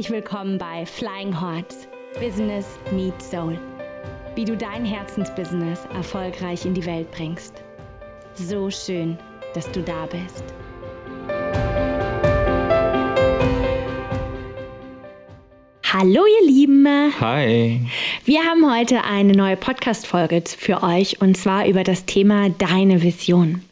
Herzlich willkommen bei Flying Hearts Business Meets Soul. Wie du dein Herzensbusiness erfolgreich in die Welt bringst. So schön, dass du da bist. Hallo ihr Lieben. Hi. Wir haben heute eine neue Podcast-Folge für euch und zwar über das Thema Deine Vision.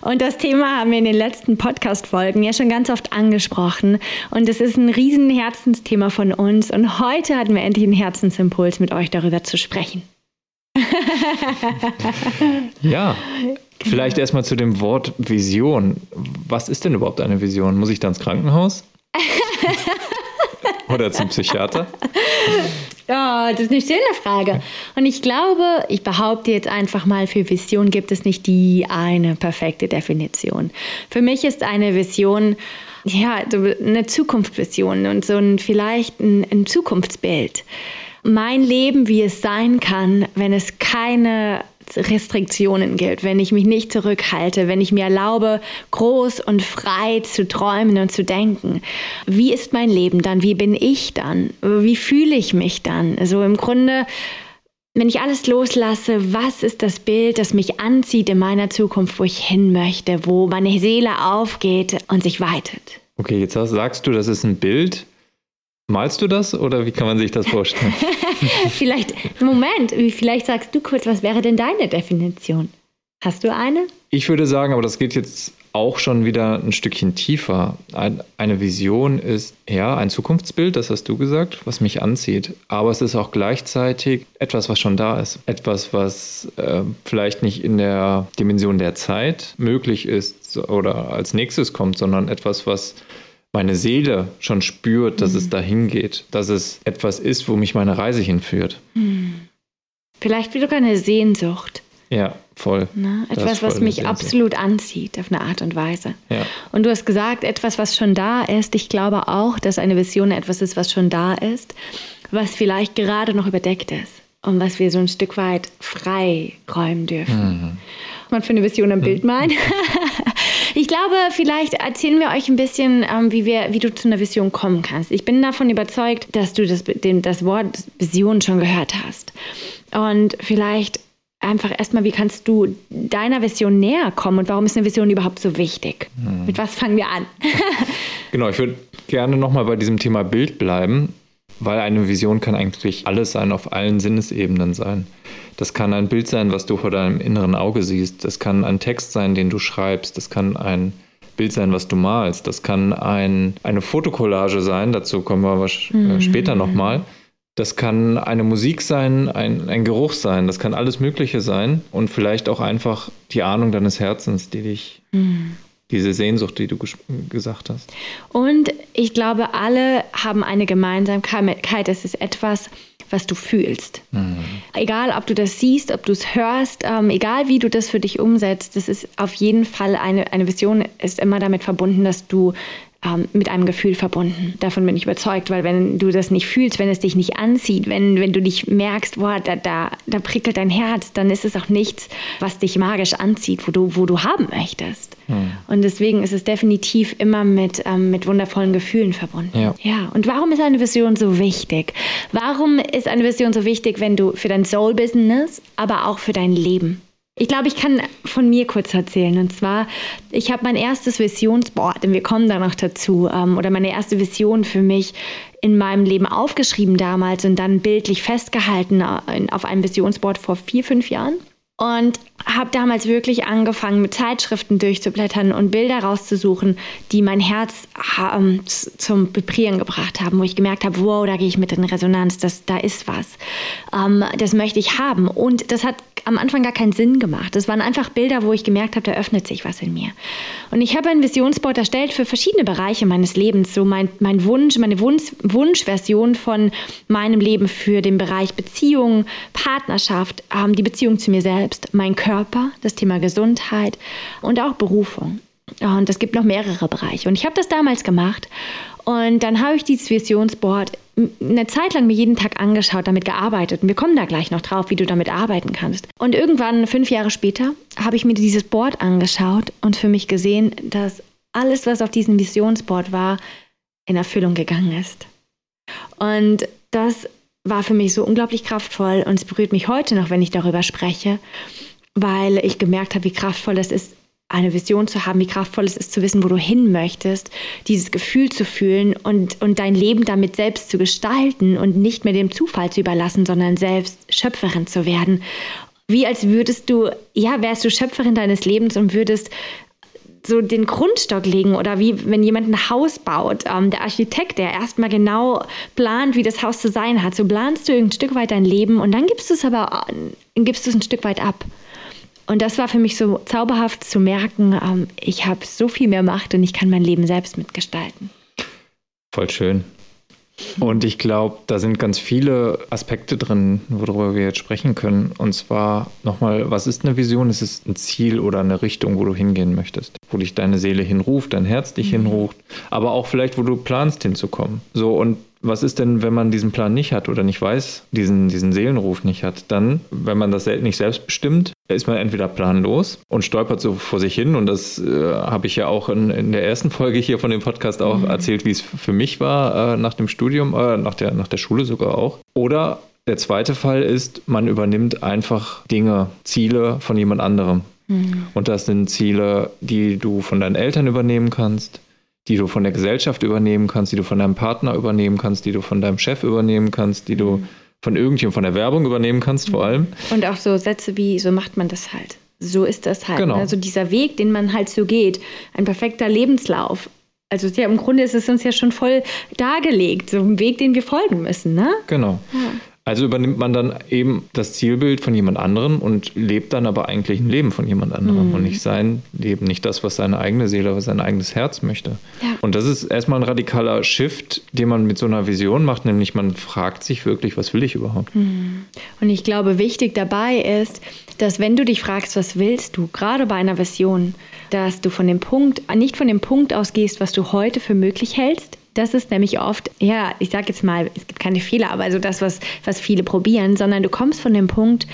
Und das Thema haben wir in den letzten Podcast-Folgen ja schon ganz oft angesprochen und es ist ein riesen Herzensthema von uns und heute hatten wir endlich einen Herzensimpuls mit euch darüber zu sprechen. ja, vielleicht erstmal zu dem Wort Vision. Was ist denn überhaupt eine Vision? Muss ich da ins Krankenhaus? Oder zum Psychiater? Ja, das ist eine schöne Frage. Und ich glaube, ich behaupte jetzt einfach mal, für Vision gibt es nicht die eine perfekte Definition. Für mich ist eine Vision, ja, eine Zukunftsvision und so ein, vielleicht ein, ein Zukunftsbild. Mein Leben, wie es sein kann, wenn es keine Restriktionen gilt, wenn ich mich nicht zurückhalte, wenn ich mir erlaube, groß und frei zu träumen und zu denken. Wie ist mein Leben dann? Wie bin ich dann? Wie fühle ich mich dann? Also im Grunde, wenn ich alles loslasse, was ist das Bild, das mich anzieht in meiner Zukunft, wo ich hin möchte, wo meine Seele aufgeht und sich weitet? Okay, jetzt sagst du, das ist ein Bild. Malst du das oder wie kann man sich das vorstellen? vielleicht, Moment, vielleicht sagst du kurz, was wäre denn deine Definition? Hast du eine? Ich würde sagen, aber das geht jetzt auch schon wieder ein Stückchen tiefer. eine Vision ist ja ein Zukunftsbild, das hast du gesagt, was mich anzieht. Aber es ist auch gleichzeitig etwas, was schon da ist. Etwas, was äh, vielleicht nicht in der Dimension der Zeit möglich ist oder als nächstes kommt, sondern etwas, was meine Seele schon spürt, dass mhm. es dahin geht, dass es etwas ist, wo mich meine Reise hinführt. Mhm. Vielleicht wie sogar eine Sehnsucht. Ja, voll. Ne? Etwas, was mich absolut anzieht, auf eine Art und Weise. Ja. Und du hast gesagt, etwas, was schon da ist. Ich glaube auch, dass eine Vision etwas ist, was schon da ist, was vielleicht gerade noch überdeckt ist und was wir so ein Stück weit frei räumen dürfen. Mhm. Man für eine Vision ein Bild mhm. malen. Ich glaube, vielleicht erzählen wir euch ein bisschen, ähm, wie, wir, wie du zu einer Vision kommen kannst. Ich bin davon überzeugt, dass du das, den, das Wort Vision schon gehört hast. Und vielleicht einfach erstmal, wie kannst du deiner Vision näher kommen und warum ist eine Vision überhaupt so wichtig? Hm. Mit was fangen wir an? genau, ich würde gerne nochmal bei diesem Thema Bild bleiben, weil eine Vision kann eigentlich alles sein, auf allen Sinnesebenen sein. Das kann ein Bild sein, was du vor deinem inneren Auge siehst. Das kann ein Text sein, den du schreibst. Das kann ein Bild sein, was du malst. Das kann ein, eine Fotokollage sein. Dazu kommen wir äh, mhm. später nochmal. Das kann eine Musik sein, ein, ein Geruch sein. Das kann alles Mögliche sein. Und vielleicht auch einfach die Ahnung deines Herzens, die dich mhm diese Sehnsucht, die du gesagt hast. Und ich glaube, alle haben eine Gemeinsamkeit. Es ist etwas, was du fühlst. Mhm. Egal, ob du das siehst, ob du es hörst, ähm, egal wie du das für dich umsetzt, das ist auf jeden Fall eine, eine Vision, ist immer damit verbunden, dass du ähm, mit einem Gefühl verbunden. Davon bin ich überzeugt, weil wenn du das nicht fühlst, wenn es dich nicht anzieht, wenn, wenn du dich merkst, boah, da, da, da prickelt dein Herz, dann ist es auch nichts, was dich magisch anzieht, wo du, wo du haben möchtest. Hm. Und deswegen ist es definitiv immer mit, ähm, mit wundervollen Gefühlen verbunden. Ja. ja. Und warum ist eine Vision so wichtig? Warum ist eine Vision so wichtig, wenn du für dein Soul-Business, aber auch für dein Leben ich glaube, ich kann von mir kurz erzählen. Und zwar, ich habe mein erstes Visionsboard, und wir kommen da noch dazu, ähm, oder meine erste Vision für mich in meinem Leben aufgeschrieben damals und dann bildlich festgehalten äh, auf einem Visionsboard vor vier, fünf Jahren. Und habe damals wirklich angefangen, mit Zeitschriften durchzublättern und Bilder rauszusuchen, die mein Herz ähm, zum Vibrieren gebracht haben, wo ich gemerkt habe, wow, da gehe ich mit in Resonanz, das, da ist was. Ähm, das möchte ich haben. Und das hat am Anfang gar keinen Sinn gemacht. Das waren einfach Bilder, wo ich gemerkt habe, da öffnet sich was in mir. Und ich habe ein Visionsboard erstellt für verschiedene Bereiche meines Lebens. So mein, mein Wunsch, meine Wunsch, Wunschversion von meinem Leben für den Bereich Beziehung, Partnerschaft, ähm, die Beziehung zu mir selbst, mein Körper, das Thema Gesundheit und auch Berufung. Und es gibt noch mehrere Bereiche. Und ich habe das damals gemacht. Und dann habe ich dieses Visionsboard eine Zeit lang mir jeden Tag angeschaut, damit gearbeitet. Und wir kommen da gleich noch drauf, wie du damit arbeiten kannst. Und irgendwann, fünf Jahre später, habe ich mir dieses Board angeschaut und für mich gesehen, dass alles, was auf diesem Visionsboard war, in Erfüllung gegangen ist. Und das war für mich so unglaublich kraftvoll und es berührt mich heute noch, wenn ich darüber spreche, weil ich gemerkt habe, wie kraftvoll es ist, eine Vision zu haben, wie kraftvoll es ist zu wissen, wo du hin möchtest, dieses Gefühl zu fühlen und, und dein Leben damit selbst zu gestalten und nicht mehr dem Zufall zu überlassen, sondern selbst Schöpferin zu werden. Wie als würdest du, ja, wärst du Schöpferin deines Lebens und würdest so den Grundstock legen oder wie wenn jemand ein Haus baut, ähm, der Architekt, der erstmal genau plant, wie das Haus zu sein hat, so planst du ein Stück weit dein Leben und dann gibst du es aber, gibst du es ein Stück weit ab. Und das war für mich so zauberhaft zu merken, ähm, ich habe so viel mehr Macht und ich kann mein Leben selbst mitgestalten. Voll schön. Und ich glaube, da sind ganz viele Aspekte drin, worüber wir jetzt sprechen können. Und zwar nochmal, was ist eine Vision? Es ist ein Ziel oder eine Richtung, wo du hingehen möchtest, wo dich deine Seele hinruft, dein Herz dich mhm. hinruft, aber auch vielleicht, wo du planst hinzukommen. So, und was ist denn, wenn man diesen Plan nicht hat oder nicht weiß, diesen, diesen Seelenruf nicht hat? Dann, wenn man das nicht selbst bestimmt, ist man entweder planlos und stolpert so vor sich hin. Und das äh, habe ich ja auch in, in, der ersten Folge hier von dem Podcast auch mhm. erzählt, wie es für mich war äh, nach dem Studium, äh, nach, der, nach der Schule sogar auch. Oder der zweite Fall ist, man übernimmt einfach Dinge, Ziele von jemand anderem. Mhm. Und das sind Ziele, die du von deinen Eltern übernehmen kannst, die du von der Gesellschaft übernehmen kannst, die du von deinem Partner übernehmen kannst, die du von deinem Chef übernehmen kannst, die du mhm. Von irgendjemandem von der Werbung übernehmen kannst, vor allem. Und auch so Sätze wie, so macht man das halt. So ist das halt. Genau. Also dieser Weg, den man halt so geht, ein perfekter Lebenslauf. Also ja, im Grunde ist es uns ja schon voll dargelegt, so ein Weg, den wir folgen müssen, ne? Genau. Ja. Also übernimmt man dann eben das Zielbild von jemand anderem und lebt dann aber eigentlich ein Leben von jemand anderem mhm. und nicht sein Leben, nicht das, was seine eigene Seele, was sein eigenes Herz möchte. Ja. Und das ist erstmal ein radikaler Shift, den man mit so einer Vision macht, nämlich man fragt sich wirklich, was will ich überhaupt? Mhm. Und ich glaube, wichtig dabei ist, dass wenn du dich fragst, was willst du, gerade bei einer Vision, dass du von dem Punkt, nicht von dem Punkt ausgehst, was du heute für möglich hältst, das ist nämlich oft, ja, ich sage jetzt mal, es gibt keine Fehler, aber so das, was, was viele probieren, sondern du kommst von dem Punkt,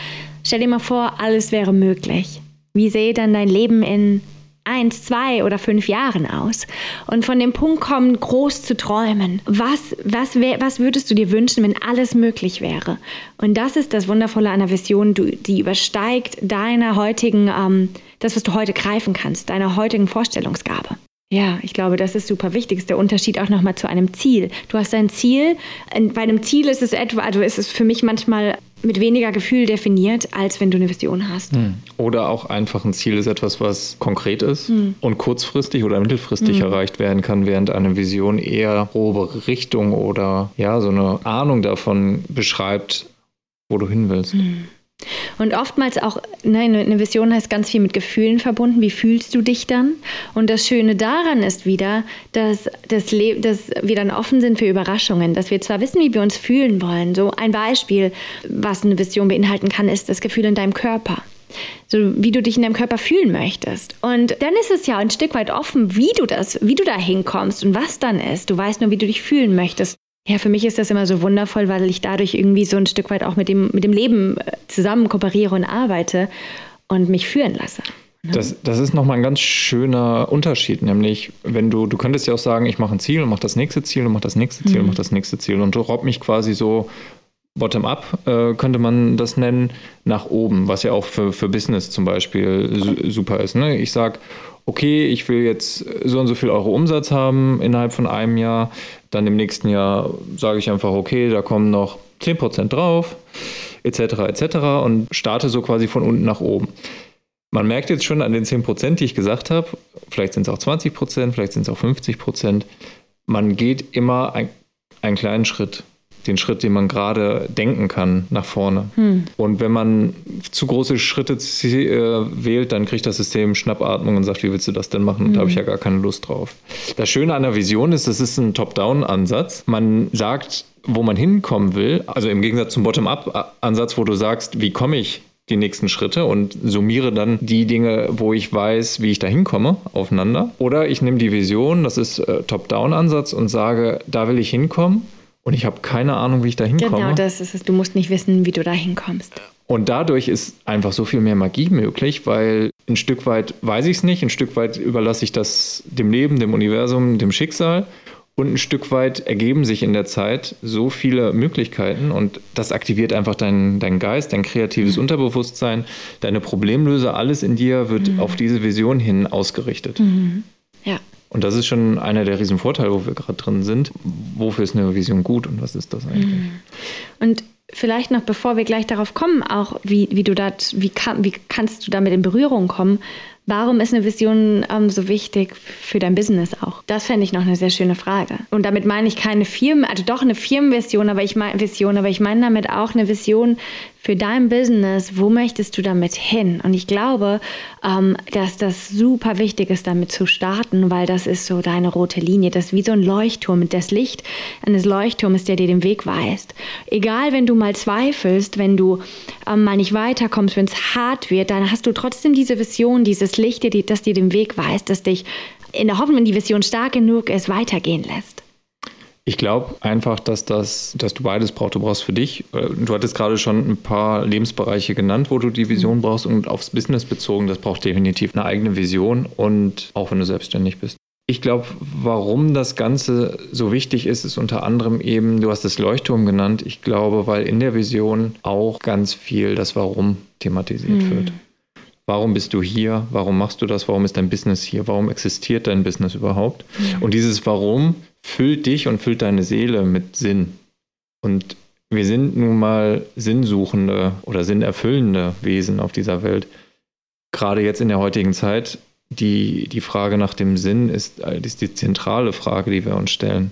stell dir mal vor, alles wäre möglich. Wie sähe dann dein Leben in eins, zwei oder fünf Jahren aus? Und von dem Punkt kommen, groß zu träumen. Was, was, wär, was würdest du dir wünschen, wenn alles möglich wäre? Und das ist das Wundervolle einer Vision, du, die übersteigt deiner heutigen, ähm, das, was du heute greifen kannst, deiner heutigen Vorstellungsgabe. Ja, ich glaube, das ist super wichtig. Das ist der Unterschied auch nochmal zu einem Ziel. Du hast ein Ziel. Bei einem Ziel ist es etwa, also ist es für mich manchmal mit weniger Gefühl definiert, als wenn du eine Vision hast. Hm. Oder auch einfach ein Ziel ist etwas, was konkret ist hm. und kurzfristig oder mittelfristig hm. erreicht werden kann, während eine Vision eher grobe Richtung oder ja, so eine Ahnung davon beschreibt, wo du hin willst. Und oftmals auch, ne, eine Vision heißt ganz viel mit Gefühlen verbunden. Wie fühlst du dich dann? Und das Schöne daran ist wieder, dass, das dass wir dann offen sind für Überraschungen, dass wir zwar wissen, wie wir uns fühlen wollen. So ein Beispiel, was eine Vision beinhalten kann, ist das Gefühl in deinem Körper so wie du dich in deinem Körper fühlen möchtest. Und dann ist es ja ein Stück weit offen, wie du das, wie du da hinkommst und was dann ist. Du weißt nur, wie du dich fühlen möchtest. Ja, für mich ist das immer so wundervoll, weil ich dadurch irgendwie so ein Stück weit auch mit dem, mit dem Leben äh, zusammen kooperiere und arbeite und mich führen lasse. Ne? Das, das ist nochmal ein ganz schöner Unterschied, nämlich wenn du, du könntest ja auch sagen, ich mache ein Ziel und mache das nächste Ziel und mache das nächste Ziel mhm. und mache das nächste Ziel und du robb mich quasi so bottom-up, äh, könnte man das nennen, nach oben, was ja auch für, für Business zum Beispiel su super ist. Ne? Ich sage, okay, ich will jetzt so und so viel Euro Umsatz haben innerhalb von einem Jahr. Dann im nächsten Jahr sage ich einfach, okay, da kommen noch 10% drauf, etc., etc. und starte so quasi von unten nach oben. Man merkt jetzt schon an den 10%, die ich gesagt habe, vielleicht sind es auch 20%, vielleicht sind es auch 50%, man geht immer ein, einen kleinen Schritt den Schritt, den man gerade denken kann, nach vorne. Hm. Und wenn man zu große Schritte äh, wählt, dann kriegt das System Schnappatmung und sagt, wie willst du das denn machen? Hm. Da habe ich ja gar keine Lust drauf. Das Schöne an der Vision ist, es ist ein Top-Down-Ansatz. Man sagt, wo man hinkommen will, also im Gegensatz zum Bottom-up-Ansatz, wo du sagst, wie komme ich die nächsten Schritte und summiere dann die Dinge, wo ich weiß, wie ich da hinkomme, aufeinander. Oder ich nehme die Vision, das ist äh, Top-Down-Ansatz und sage, da will ich hinkommen und ich habe keine Ahnung, wie ich da hinkomme. Genau, das ist es. Du musst nicht wissen, wie du da hinkommst. Und dadurch ist einfach so viel mehr Magie möglich, weil ein Stück weit weiß ich es nicht, ein Stück weit überlasse ich das dem Leben, dem Universum, dem Schicksal. Und ein Stück weit ergeben sich in der Zeit so viele Möglichkeiten und das aktiviert einfach deinen dein Geist, dein kreatives mhm. Unterbewusstsein, deine Problemlöser, alles in dir wird mhm. auf diese Vision hin ausgerichtet. Mhm. Ja. Und das ist schon einer der riesen Vorteile, wo wir gerade drin sind. Wofür ist eine Vision gut und was ist das eigentlich? Mhm. Und vielleicht noch, bevor wir gleich darauf kommen, auch wie, wie du da, wie, kann, wie kannst du damit in Berührung kommen, Warum ist eine Vision ähm, so wichtig für dein Business auch? Das fände ich noch eine sehr schöne Frage. Und damit meine ich keine Firmen, also doch eine Firmenvision, aber ich meine Vision, aber ich meine damit auch eine Vision für dein Business, wo möchtest du damit hin? Und ich glaube, ähm, dass das super wichtig ist, damit zu starten, weil das ist so deine rote Linie. Das ist wie so ein Leuchtturm. Das Licht eines Leuchtturms, der dir den Weg weist. Egal, wenn du mal zweifelst, wenn du ähm, mal nicht weiterkommst, wenn es hart wird, dann hast du trotzdem diese Vision, dieses Licht, das dir den Weg weist, das dich in der Hoffnung, wenn die Vision stark genug ist, weitergehen lässt. Ich glaube einfach, dass, das, dass du beides brauchst. Du brauchst für dich, äh, du hattest gerade schon ein paar Lebensbereiche genannt, wo du die Vision mhm. brauchst und aufs Business bezogen, das braucht definitiv eine eigene Vision und auch wenn du selbstständig bist. Ich glaube, warum das Ganze so wichtig ist, ist unter anderem eben, du hast es Leuchtturm genannt, ich glaube, weil in der Vision auch ganz viel das Warum thematisiert mhm. wird. Warum bist du hier? Warum machst du das? Warum ist dein Business hier? Warum existiert dein Business überhaupt? Mhm. Und dieses Warum füllt dich und füllt deine Seele mit Sinn. Und wir sind nun mal sinnsuchende oder sinnerfüllende Wesen auf dieser Welt. Gerade jetzt in der heutigen Zeit, die, die Frage nach dem Sinn ist, ist die zentrale Frage, die wir uns stellen.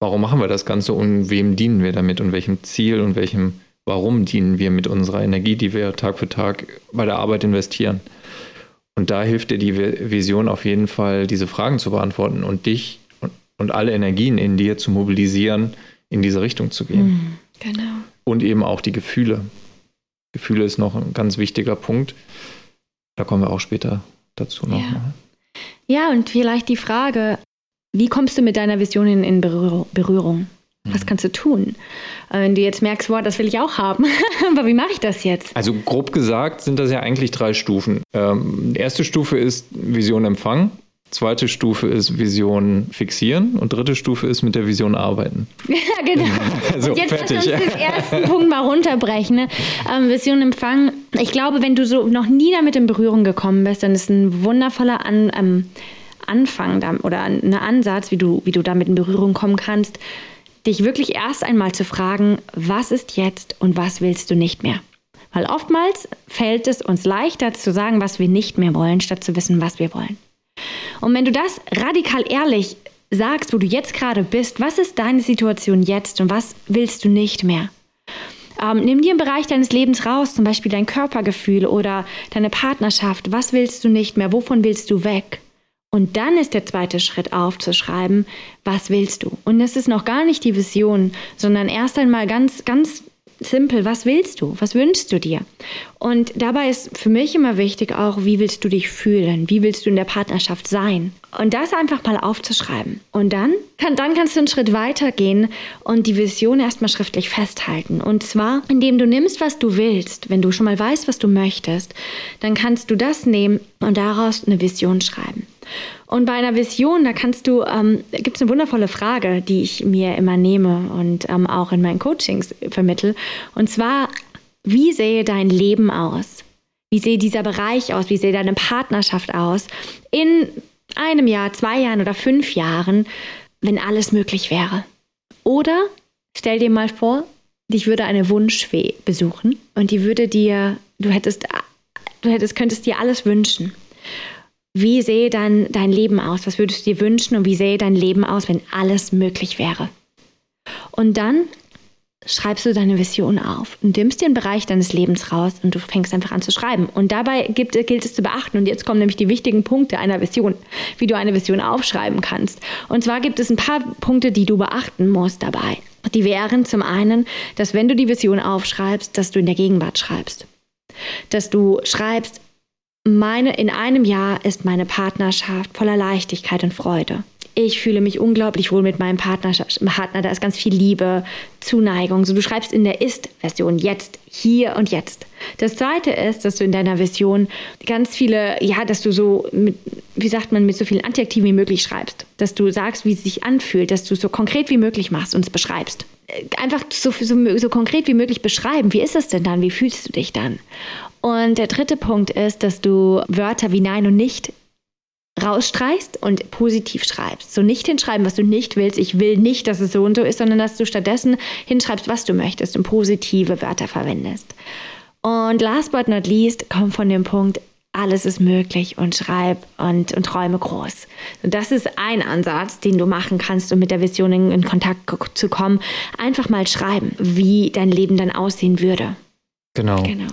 Warum machen wir das Ganze und wem dienen wir damit und welchem Ziel und welchem Warum dienen wir mit unserer Energie, die wir Tag für Tag bei der Arbeit investieren? Und da hilft dir die Vision auf jeden Fall, diese Fragen zu beantworten und dich und alle Energien in dir zu mobilisieren, in diese Richtung zu gehen. Mhm, genau. Und eben auch die Gefühle. Gefühle ist noch ein ganz wichtiger Punkt. Da kommen wir auch später dazu noch. Ja, ja und vielleicht die Frage, wie kommst du mit deiner Vision in, in Berührung? Was mhm. kannst du tun? Äh, wenn du jetzt merkst, boah, das will ich auch haben, aber wie mache ich das jetzt? Also grob gesagt sind das ja eigentlich drei Stufen. Ähm, die erste Stufe ist Vision empfangen. Zweite Stufe ist Vision fixieren und dritte Stufe ist mit der Vision arbeiten. Ja, genau. Also und jetzt fertig. Lass uns den ersten Punkt mal runterbrechen. Ne? Ähm, Vision empfangen. Ich glaube, wenn du so noch nie damit in Berührung gekommen bist, dann ist ein wundervoller An ähm, Anfang da, oder ein Ansatz, wie du, wie du damit in Berührung kommen kannst, dich wirklich erst einmal zu fragen, was ist jetzt und was willst du nicht mehr? Weil oftmals fällt es uns leichter zu sagen, was wir nicht mehr wollen, statt zu wissen, was wir wollen. Und wenn du das radikal ehrlich sagst, wo du jetzt gerade bist, was ist deine Situation jetzt und was willst du nicht mehr? Ähm, nimm dir einen Bereich deines Lebens raus, zum Beispiel dein Körpergefühl oder deine Partnerschaft. Was willst du nicht mehr? Wovon willst du weg? Und dann ist der zweite Schritt aufzuschreiben, was willst du? Und das ist noch gar nicht die Vision, sondern erst einmal ganz, ganz simpel, was willst du? Was wünschst du dir? Und dabei ist für mich immer wichtig auch, wie willst du dich fühlen? Wie willst du in der Partnerschaft sein? Und das einfach mal aufzuschreiben. Und dann, kann, dann kannst du einen Schritt weiter gehen und die Vision erstmal schriftlich festhalten. Und zwar, indem du nimmst, was du willst. Wenn du schon mal weißt, was du möchtest, dann kannst du das nehmen und daraus eine Vision schreiben. Und bei einer Vision, da kannst du, ähm, gibt es eine wundervolle Frage, die ich mir immer nehme und ähm, auch in meinen Coachings vermittel. Und zwar, wie sähe dein Leben aus? Wie sähe dieser Bereich aus? Wie sähe deine Partnerschaft aus? In einem Jahr, zwei Jahren oder fünf Jahren, wenn alles möglich wäre. Oder stell dir mal vor, dich würde eine Wunschfee besuchen und die würde dir, du hättest, du hättest, könntest dir alles wünschen. Wie sähe dann dein Leben aus? Was würdest du dir wünschen und wie sähe dein Leben aus, wenn alles möglich wäre? Und dann schreibst du deine Vision auf und nimmst dir einen Bereich deines Lebens raus und du fängst einfach an zu schreiben. Und dabei gibt, gilt es zu beachten, und jetzt kommen nämlich die wichtigen Punkte einer Vision, wie du eine Vision aufschreiben kannst. Und zwar gibt es ein paar Punkte, die du beachten musst dabei. Die wären zum einen, dass wenn du die Vision aufschreibst, dass du in der Gegenwart schreibst. Dass du schreibst, meine, in einem Jahr ist meine Partnerschaft voller Leichtigkeit und Freude. Ich fühle mich unglaublich wohl mit meinem Partner, da ist ganz viel Liebe, Zuneigung. So, du schreibst in der Ist-Version jetzt, hier und jetzt. Das zweite ist, dass du in deiner Vision ganz viele, ja, dass du so, mit, wie sagt man, mit so vielen Adjektiven wie möglich schreibst. Dass du sagst, wie es sich anfühlt, dass du es so konkret wie möglich machst und es beschreibst. Äh, einfach so, so, so konkret wie möglich beschreiben. Wie ist es denn dann? Wie fühlst du dich dann? Und der dritte Punkt ist, dass du Wörter wie Nein und Nicht rausstreichst und positiv schreibst. So nicht hinschreiben, was du nicht willst. Ich will nicht, dass es so und so ist, sondern dass du stattdessen hinschreibst, was du möchtest und positive Wörter verwendest. Und last but not least, komm von dem Punkt, alles ist möglich und schreib und, und träume groß. Und das ist ein Ansatz, den du machen kannst, um mit der Vision in, in Kontakt zu kommen. Einfach mal schreiben, wie dein Leben dann aussehen würde. Genau. genau.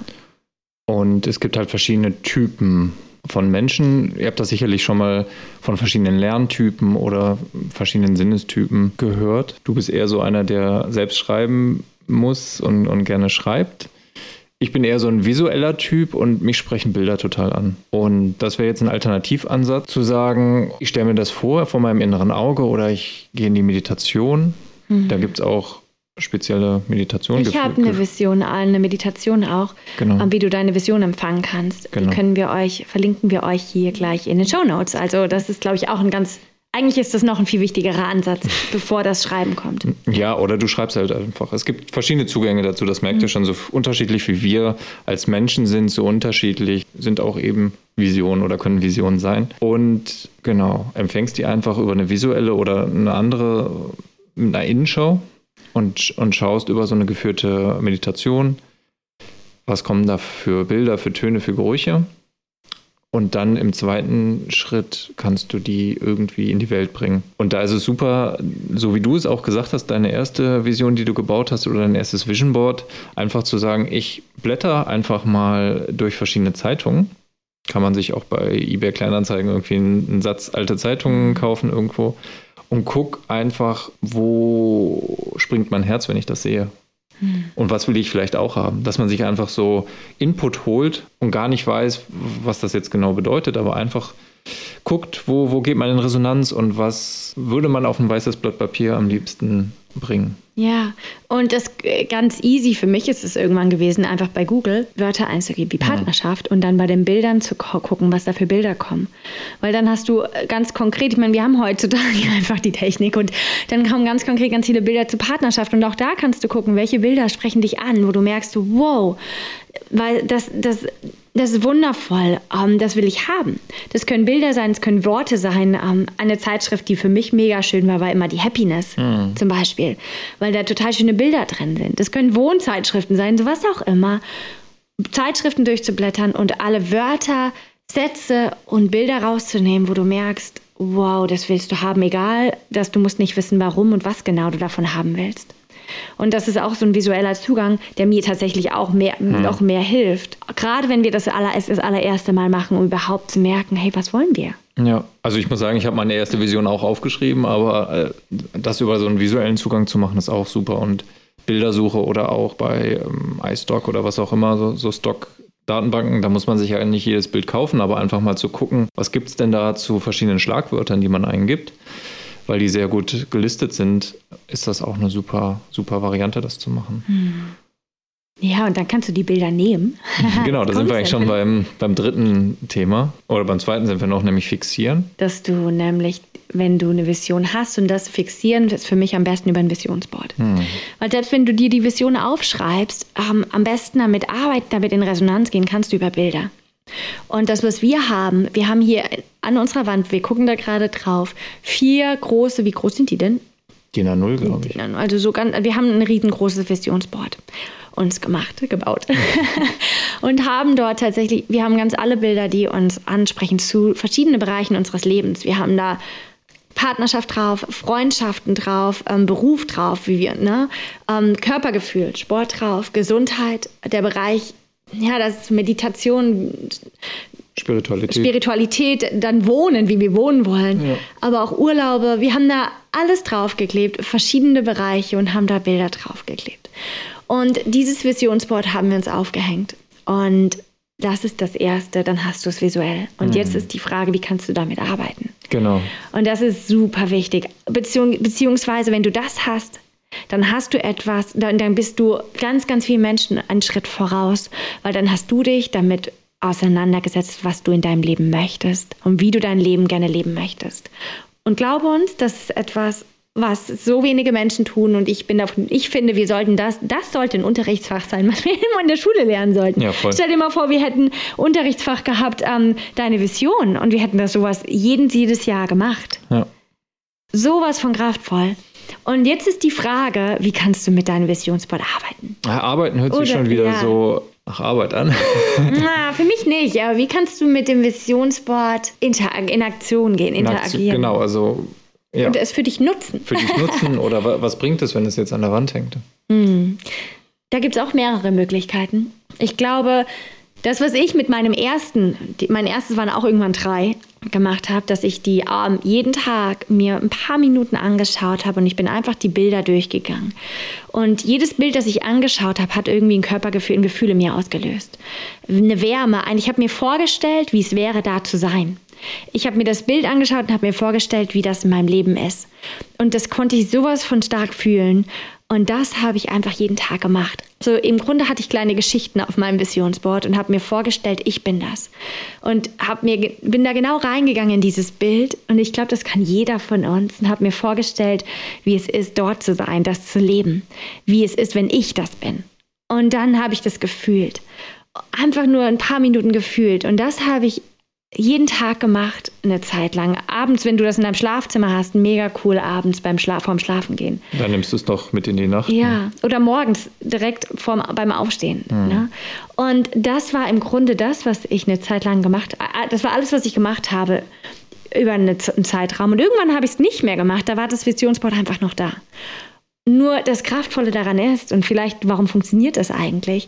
Und es gibt halt verschiedene Typen von Menschen. Ihr habt das sicherlich schon mal von verschiedenen Lerntypen oder verschiedenen Sinnestypen gehört. Du bist eher so einer, der selbst schreiben muss und, und gerne schreibt. Ich bin eher so ein visueller Typ und mich sprechen Bilder total an. Und das wäre jetzt ein Alternativansatz, zu sagen, ich stelle mir das vor vor meinem inneren Auge oder ich gehe in die Meditation. Mhm. Da gibt es auch spezielle Meditation. Ich habe eine Vision, eine Meditation auch, genau. wie du deine Vision empfangen kannst. Genau. Die können wir euch, verlinken wir euch hier gleich in den Show Notes. Also das ist, glaube ich, auch ein ganz eigentlich ist das noch ein viel wichtigerer Ansatz, bevor das Schreiben kommt. Ja, oder du schreibst halt einfach. Es gibt verschiedene Zugänge dazu, das merkt mhm. ihr schon. So unterschiedlich wie wir als Menschen sind, so unterschiedlich sind auch eben Visionen oder können Visionen sein. Und genau, empfängst die einfach über eine visuelle oder eine andere, eine Innenschau und, und schaust über so eine geführte Meditation, was kommen da für Bilder, für Töne, für Gerüche. Und dann im zweiten Schritt kannst du die irgendwie in die Welt bringen. Und da ist es super, so wie du es auch gesagt hast, deine erste Vision, die du gebaut hast oder dein erstes Vision Board, einfach zu sagen, ich blätter einfach mal durch verschiedene Zeitungen. Kann man sich auch bei eBay Kleinanzeigen irgendwie einen Satz alte Zeitungen kaufen irgendwo und guck einfach, wo springt mein Herz, wenn ich das sehe. Hm. Und was will ich vielleicht auch haben? Dass man sich einfach so Input holt und gar nicht weiß, was das jetzt genau bedeutet, aber einfach guckt, wo, wo geht man in Resonanz und was würde man auf ein weißes Blatt Papier am liebsten bringen. Ja, und das ganz easy für mich ist es irgendwann gewesen, einfach bei Google Wörter einzugeben wie Partnerschaft mhm. und dann bei den Bildern zu gucken, was da für Bilder kommen. Weil dann hast du ganz konkret, ich meine, wir haben heutzutage einfach die Technik und dann kommen ganz konkret ganz viele Bilder zur Partnerschaft und auch da kannst du gucken, welche Bilder sprechen dich an, wo du merkst, wow, weil das, das das ist wundervoll, ähm, das will ich haben. Das können Bilder sein, es können Worte sein. Ähm, eine Zeitschrift, die für mich mega schön war, war immer die Happiness mhm. zum Beispiel, weil da total schöne Bilder drin sind. Das können Wohnzeitschriften sein, sowas auch immer. Zeitschriften durchzublättern und alle Wörter, Sätze und Bilder rauszunehmen, wo du merkst, wow, das willst du haben, egal, dass du musst nicht wissen, warum und was genau du davon haben willst. Und das ist auch so ein visueller Zugang, der mir tatsächlich auch mehr, mhm. noch mehr hilft. Gerade wenn wir das, aller, das allererste Mal machen, um überhaupt zu merken, hey, was wollen wir? Ja, also ich muss sagen, ich habe meine erste Vision auch aufgeschrieben, aber äh, das über so einen visuellen Zugang zu machen, ist auch super. Und Bildersuche oder auch bei ähm, iStock oder was auch immer, so, so Stock Datenbanken, da muss man sich ja nicht jedes Bild kaufen, aber einfach mal zu gucken, was gibt es denn da zu verschiedenen Schlagwörtern, die man eingibt weil die sehr gut gelistet sind, ist das auch eine super, super Variante, das zu machen. Hm. Ja, und dann kannst du die Bilder nehmen. genau, da sind wir eigentlich schon beim, beim dritten Thema. Oder beim zweiten sind wir noch, nämlich fixieren. Dass du nämlich, wenn du eine Vision hast und das fixieren, ist für mich am besten über ein Visionsboard. Hm. Weil selbst wenn du dir die Vision aufschreibst, ähm, am besten damit arbeiten, damit in Resonanz gehen kannst du über Bilder. Und das, was wir haben, wir haben hier an unserer Wand, wir gucken da gerade drauf, vier große, wie groß sind die denn? DIN A0, glaube ich. Also so ganz, wir haben ein riesengroßes Visionsboard uns gemacht, gebaut. und haben dort tatsächlich, wir haben ganz alle Bilder, die uns ansprechen zu verschiedenen Bereichen unseres Lebens. Wir haben da Partnerschaft drauf, Freundschaften drauf, ähm, Beruf drauf, wie wir, ne? Ähm, Körpergefühl, Sport drauf, Gesundheit, der Bereich ja, das Meditation, Spiritualität. Spiritualität, dann Wohnen, wie wir wohnen wollen, ja. aber auch Urlaube. Wir haben da alles draufgeklebt, verschiedene Bereiche und haben da Bilder draufgeklebt. Und dieses Visionsboard haben wir uns aufgehängt. Und das ist das Erste, dann hast du es visuell. Und mhm. jetzt ist die Frage, wie kannst du damit arbeiten? Genau. Und das ist super wichtig. Beziehung, beziehungsweise, wenn du das hast, dann hast du etwas, dann, dann bist du ganz, ganz vielen Menschen einen Schritt voraus, weil dann hast du dich damit auseinandergesetzt, was du in deinem Leben möchtest und wie du dein Leben gerne leben möchtest. Und glaube uns, das ist etwas, was so wenige Menschen tun und ich bin davon, ich finde, wir sollten das, das sollte ein Unterrichtsfach sein, was wir immer in der Schule lernen sollten. Ja. Stell dir mal vor, wir hätten Unterrichtsfach gehabt, ähm, deine Vision und wir hätten das sowas jeden, jedes Jahr gemacht. Ja. Sowas von kraftvoll. Und jetzt ist die Frage, wie kannst du mit deinem Visionsboard arbeiten? Ja, Arbeiten hört sich Oder- schon wieder ja. so nach Arbeit an. Na, für mich nicht, aber wie kannst du mit dem Visionsboard in Aktion gehen, interagieren? Genau, also ja, Und es für dich nutzen. für dich nutzen oder wa- was bringt es, wenn es jetzt an der Wand hängt? Da gibt es auch mehrere Möglichkeiten. Ich glaube, das, was ich mit meinem ersten, die, mein erstes waren auch irgendwann drei, gemacht habe, dass ich die ähm, jeden Tag mir ein paar Minuten angeschaut habe und ich bin einfach die Bilder durchgegangen. Und jedes Bild, das ich angeschaut habe, hat irgendwie ein Körpergefühl, ein Gefühl in mir ausgelöst. Eine Wärme. Ich habe mir vorgestellt, wie es wäre, da zu sein. Ich habe mir das Bild angeschaut und habe mir vorgestellt, wie das in meinem Leben ist. Und das konnte ich sowas von stark fühlen. Und das habe ich einfach jeden Tag gemacht. So im Grunde hatte ich kleine Geschichten auf meinem Visionsboard und habe mir vorgestellt, ich bin das. Und hab mir, bin da genau reingegangen in dieses Bild. Und ich glaube, das kann jeder von uns. Und habe mir vorgestellt, wie es ist, dort zu sein, das zu leben. Wie es ist, wenn ich das bin. Und dann habe ich das gefühlt. Einfach nur ein paar Minuten gefühlt. Und das habe ich jeden Tag gemacht, eine Zeit lang. Abends, wenn du das in deinem Schlafzimmer hast, mega cool abends beim Schlaf, vorm Schlafen gehen. Dann nimmst du es doch mit in die Nacht. Ja, oder morgens direkt vorm, beim Aufstehen. Ne? Und das war im Grunde das, was ich eine Zeit lang gemacht habe. Das war alles, was ich gemacht habe über einen Zeitraum. Und irgendwann habe ich es nicht mehr gemacht. Da war das Visionsboard einfach noch da. Nur das Kraftvolle daran ist, und vielleicht, warum funktioniert das eigentlich?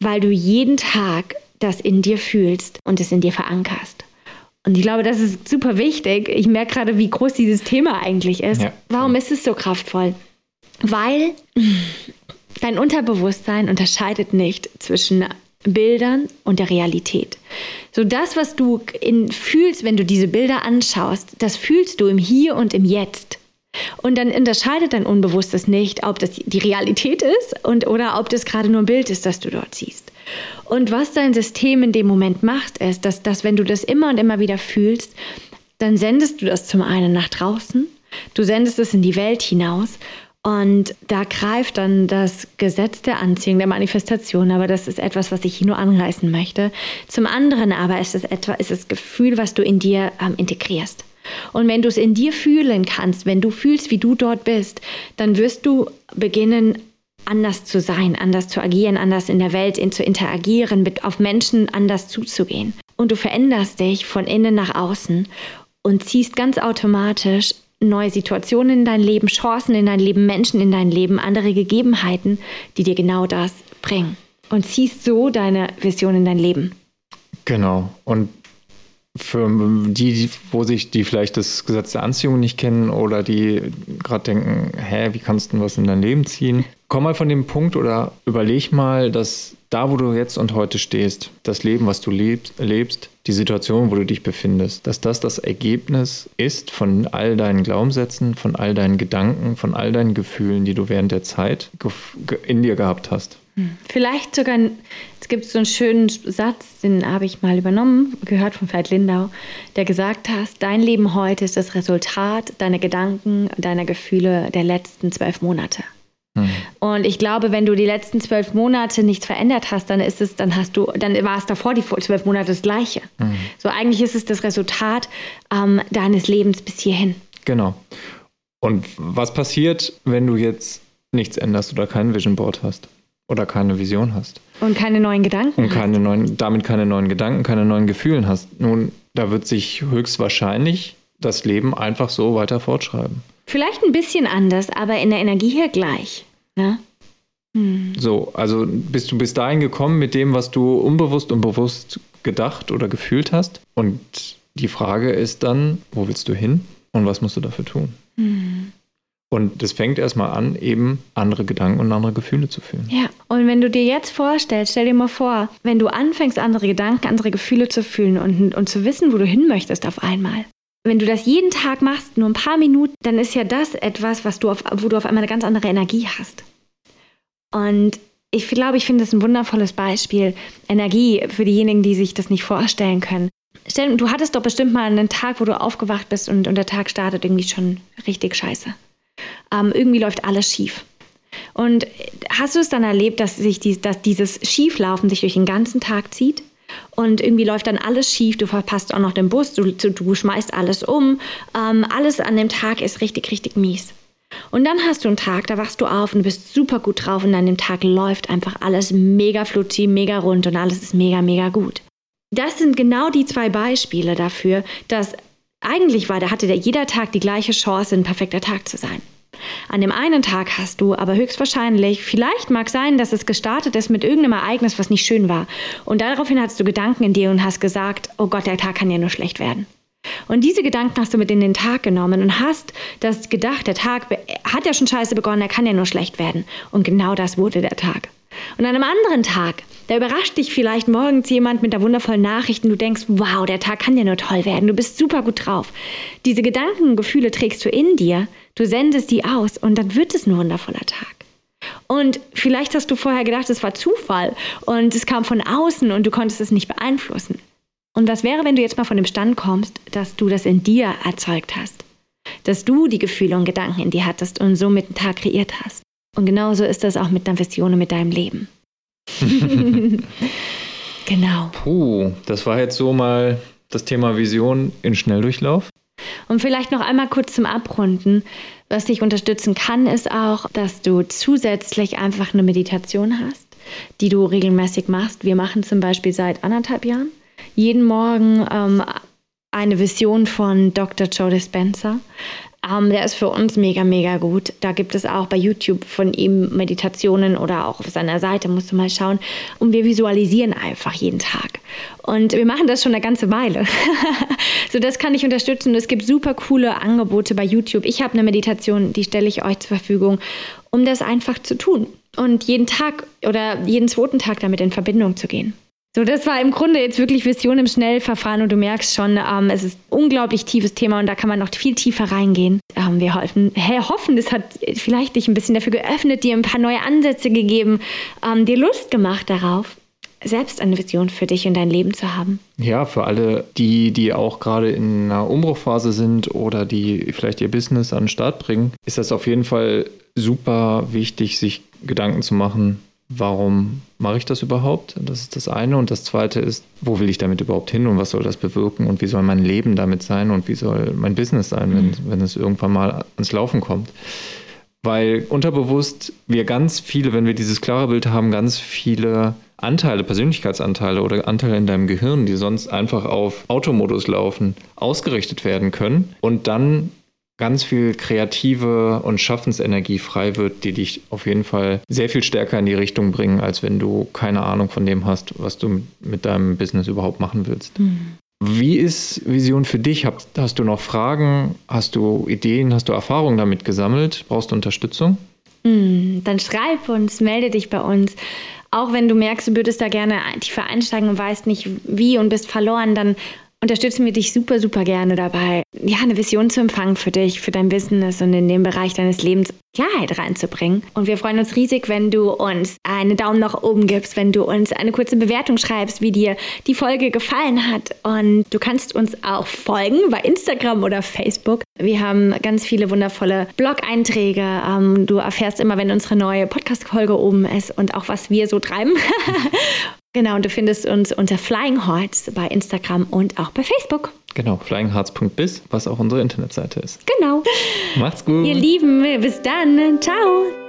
Weil du jeden Tag das in dir fühlst und es in dir verankerst. Und ich glaube, das ist super wichtig. Ich merke gerade, wie groß dieses Thema eigentlich ist. Ja. Warum ist es so kraftvoll? Weil dein Unterbewusstsein unterscheidet nicht zwischen Bildern und der Realität. So das, was du in, fühlst, wenn du diese Bilder anschaust, das fühlst du im Hier und im Jetzt. Und dann unterscheidet dein Unbewusstes nicht, ob das die Realität ist und, oder ob das gerade nur ein Bild ist, das du dort siehst. Und was dein System in dem Moment macht, ist, dass, dass wenn du das immer und immer wieder fühlst, dann sendest du das zum einen nach draußen, du sendest es in die Welt hinaus und da greift dann das Gesetz der Anziehung, der Manifestation, aber das ist etwas, was ich hier nur anreißen möchte. Zum anderen aber ist es etwa, ist das Gefühl, was du in dir ähm, integrierst. Und wenn du es in dir fühlen kannst, wenn du fühlst, wie du dort bist, dann wirst du beginnen, anders zu sein, anders zu agieren, anders in der Welt in, zu interagieren, mit, auf Menschen anders zuzugehen. Und du veränderst dich von innen nach außen und ziehst ganz automatisch neue Situationen in dein Leben, Chancen in dein Leben, Menschen in dein Leben, andere Gegebenheiten, die dir genau das bringen. Und ziehst so deine Vision in dein Leben. Genau. Und für die, wo sich die vielleicht das Gesetz der Anziehung nicht kennen oder die gerade denken, hä, wie kannst du denn was in dein Leben ziehen? Komm mal von dem Punkt oder überleg mal, dass da, wo du jetzt und heute stehst, das Leben, was du lebst, lebst, die Situation, wo du dich befindest, dass das das Ergebnis ist von all deinen Glaubenssätzen, von all deinen Gedanken, von all deinen Gefühlen, die du während der Zeit in dir gehabt hast. Vielleicht sogar, es gibt so einen schönen Satz, den habe ich mal übernommen, gehört von Veit Lindau, der gesagt hat, dein Leben heute ist das Resultat deiner Gedanken, deiner Gefühle der letzten zwölf Monate. Und ich glaube, wenn du die letzten zwölf Monate nichts verändert hast, dann ist es, dann hast du, dann war es davor die zwölf Monate das Gleiche. So eigentlich ist es das Resultat ähm, deines Lebens bis hierhin. Genau. Und was passiert, wenn du jetzt nichts änderst oder kein Vision Board hast oder keine Vision hast Und keine neuen Gedanken. und keine neuen, damit keine neuen Gedanken, keine neuen Gefühlen hast? Nun, da wird sich höchstwahrscheinlich das Leben einfach so weiter fortschreiben. Vielleicht ein bisschen anders, aber in der Energie her gleich. Ne? So, also bist du bis dahin gekommen mit dem, was du unbewusst und bewusst gedacht oder gefühlt hast? Und die Frage ist dann, wo willst du hin und was musst du dafür tun? Und das fängt erstmal an, eben andere Gedanken und andere Gefühle zu fühlen. Ja, und wenn du dir jetzt vorstellst, stell dir mal vor, wenn du anfängst, andere Gedanken, andere Gefühle zu fühlen und, und zu wissen, wo du hin möchtest auf einmal, wenn du das jeden Tag machst, nur ein paar Minuten, dann ist ja das etwas, was du auf, wo du auf einmal eine ganz andere Energie hast. Und ich glaube, ich finde das ein wundervolles Beispiel. Energie für diejenigen, die sich das nicht vorstellen können. Stell, du hattest doch bestimmt mal einen Tag, wo du aufgewacht bist und, und der Tag startet irgendwie schon richtig scheiße. Ähm, irgendwie läuft alles schief. Und hast du es dann erlebt, dass sich die, dass dieses Schieflaufen sich durch den ganzen Tag zieht? Und irgendwie läuft dann alles schief, du verpasst auch noch den Bus, du, du schmeißt alles um. Ähm, alles an dem Tag ist richtig, richtig mies. Und dann hast du einen Tag, da wachst du auf und bist super gut drauf und an dem Tag läuft einfach alles mega flutschi, mega rund und alles ist mega, mega gut. Das sind genau die zwei Beispiele dafür, dass eigentlich war, da hatte jeder Tag die gleiche Chance, ein perfekter Tag zu sein. An dem einen Tag hast du aber höchstwahrscheinlich, vielleicht mag sein, dass es gestartet ist mit irgendeinem Ereignis, was nicht schön war. Und daraufhin hattest du Gedanken in dir und hast gesagt, oh Gott, der Tag kann ja nur schlecht werden. Und diese Gedanken hast du mit in den Tag genommen und hast das gedacht, der Tag hat ja schon scheiße begonnen, er kann ja nur schlecht werden. Und genau das wurde der Tag. Und an einem anderen Tag, da überrascht dich vielleicht morgens jemand mit der wundervollen Nachricht und du denkst, wow, der Tag kann ja nur toll werden, du bist super gut drauf. Diese Gedanken und Gefühle trägst du in dir, du sendest die aus und dann wird es ein wundervoller Tag. Und vielleicht hast du vorher gedacht, es war Zufall und es kam von außen und du konntest es nicht beeinflussen. Und was wäre, wenn du jetzt mal von dem Stand kommst, dass du das in dir erzeugt hast? Dass du die Gefühle und Gedanken in dir hattest und somit einen Tag kreiert hast. Und genauso ist das auch mit einer Vision und mit deinem Leben. genau. Puh, das war jetzt so mal das Thema Vision in Schnelldurchlauf. Und vielleicht noch einmal kurz zum Abrunden. Was dich unterstützen kann, ist auch, dass du zusätzlich einfach eine Meditation hast, die du regelmäßig machst. Wir machen zum Beispiel seit anderthalb Jahren jeden Morgen ähm, eine Vision von Dr. Joe Dispenza. Ähm, der ist für uns mega, mega gut. Da gibt es auch bei YouTube von ihm Meditationen oder auch auf seiner Seite, musst du mal schauen. Und wir visualisieren einfach jeden Tag. Und wir machen das schon eine ganze Weile. so, das kann ich unterstützen. Es gibt super coole Angebote bei YouTube. Ich habe eine Meditation, die stelle ich euch zur Verfügung, um das einfach zu tun. Und jeden Tag oder jeden zweiten Tag damit in Verbindung zu gehen. So, das war im Grunde jetzt wirklich Vision im Schnellverfahren und du merkst schon, ähm, es ist ein unglaublich tiefes Thema und da kann man noch viel tiefer reingehen. Ähm, wir hoffen, hoffen, es hat vielleicht dich ein bisschen dafür geöffnet, dir ein paar neue Ansätze gegeben, ähm, dir Lust gemacht darauf, selbst eine Vision für dich und dein Leben zu haben. Ja, für alle, die, die auch gerade in einer Umbruchphase sind oder die vielleicht ihr Business an den Start bringen, ist das auf jeden Fall super wichtig, sich Gedanken zu machen, warum mache ich das überhaupt? Das ist das eine. Und das zweite ist, wo will ich damit überhaupt hin und was soll das bewirken und wie soll mein Leben damit sein und wie soll mein Business sein, wenn, mhm. wenn es irgendwann mal ans Laufen kommt. Weil unterbewusst wir ganz viele, wenn wir dieses klare Bild haben, ganz viele Anteile, Persönlichkeitsanteile oder Anteile in deinem Gehirn, die sonst einfach auf Automodus laufen, ausgerichtet werden können und dann ganz viel kreative und Schaffensenergie frei wird, die dich auf jeden Fall sehr viel stärker in die Richtung bringen, als wenn du keine Ahnung von dem hast, was du mit deinem Business überhaupt machen willst. Mhm. Wie ist Vision für dich? Hast du noch Fragen? Hast du Ideen? Hast du Erfahrungen damit gesammelt? Brauchst du Unterstützung? Mhm, dann schreib uns, melde dich bei uns. Auch wenn du merkst, du würdest da gerne tiefer einsteigen und weißt nicht wie und bist verloren, dann unterstützen wir dich super, super gerne dabei, ja, eine Vision zu empfangen für dich, für dein Business und in den Bereich deines Lebens Klarheit reinzubringen. Und wir freuen uns riesig, wenn du uns einen Daumen nach oben gibst, wenn du uns eine kurze Bewertung schreibst, wie dir die Folge gefallen hat. Und du kannst uns auch folgen bei Instagram oder Facebook. Wir haben ganz viele wundervolle Blog-Einträge. Ähm, du erfährst immer, wenn unsere neue Podcast-Folge oben ist und auch, was wir so treiben. Genau, und du findest uns unter Flying Hearts bei Instagram und auch bei Facebook. Genau, flyinghearts.biz, was auch unsere Internetseite ist. Genau. Macht's gut. Ihr Lieben, bis dann. Ciao.